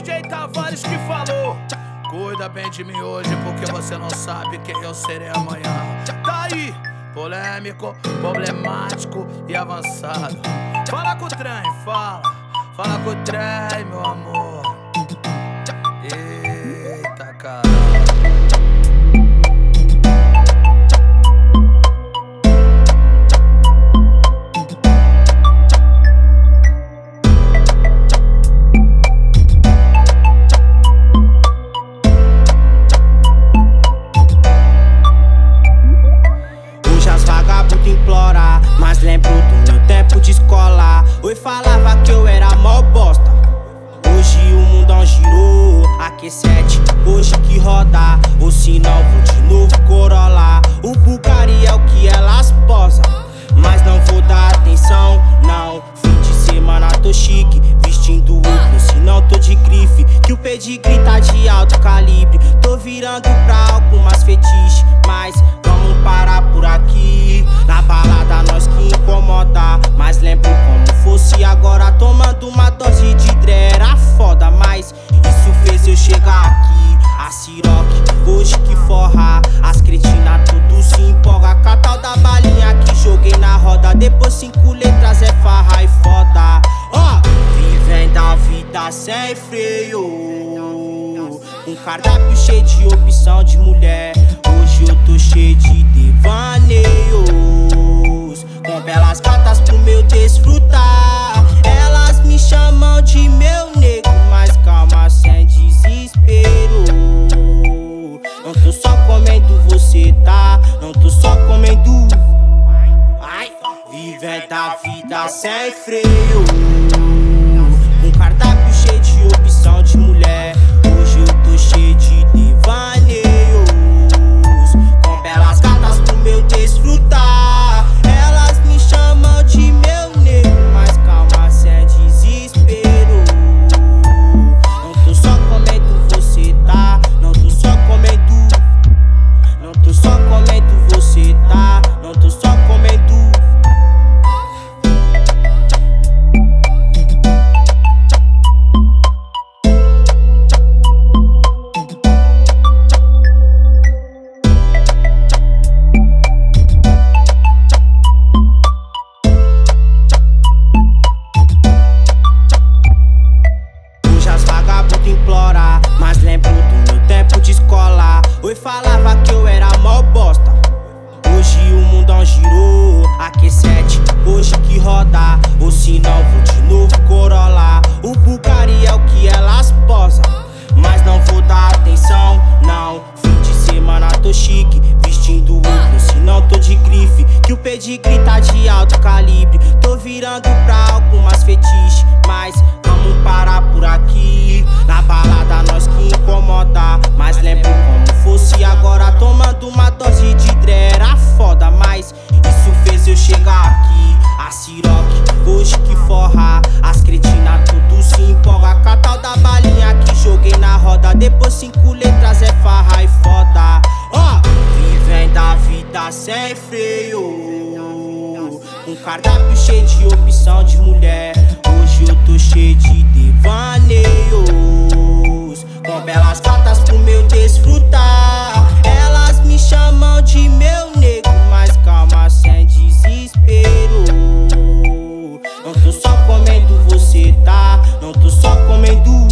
DJ Tavares que falou. Cuida bem de mim hoje, porque você não sabe quem eu serei amanhã. Tá aí, polêmico, problemático e avançado. Fala com o trem, fala. Fala com o trem, meu amor. Eita, cara. Oi, falava que eu era mó bosta. Hoje o mundão girou, a Q7, hoje que roda. Se não, vou de novo corolar. O Bulgari é o que elas posam. Mas não vou dar atenção, não. Fim de semana tô chique, vestindo outro, não tô de grife. Que o pedigree tá de alto calibre. Tô virando pra algumas fetiches, mas vamos parar por aqui. Na balada nós que incomoda, mas lembro como fosse agora tomando uma dose de dre era foda, mas isso fez eu chegar aqui. A Ciroc, hoje que forra, as cretinas tudo se empolga. Catal da balinha que joguei na roda, depois cinco letras é farra e foda. Ó, oh, vivendo a vida sem freio. Um cardápio cheio de opção de mulher. Hoje eu tô cheio de devaneios. Com belas gatas pro meu desfrutar. A vida sem freio. Pedigree tá de alto calibre. Tô virando pra algumas fetiches, mas vamos parar por aqui. Na balada nós que incomoda, mas lembro como fosse agora tomando uma dose de dre era foda, mas isso fez eu chegar aqui. A Ciroc, hoje que forra, as cretinas tudo se empolga. Catal da balinha que joguei na roda, depois cinco letras é farra e foda. Ó, vivendo a vida sem freio. Um cardápio cheio de opção de mulher. Hoje eu tô cheio de devaneios. Com belas gatas pro meu desfrutar. Elas me chamam de meu nego, mas calma, sem desespero. Não tô só comendo você, tá? Não tô só comendo.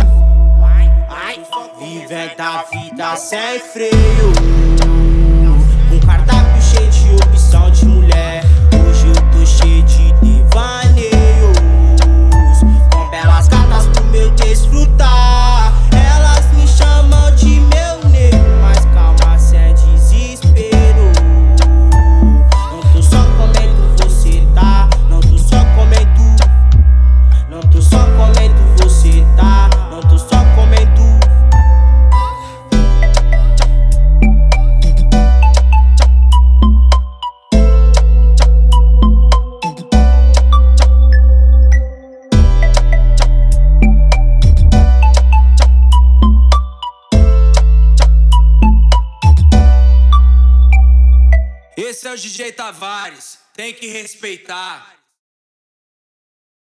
Ai, vivendo a vida sem freio. Esse é o DJ Tavares, tem que respeitar.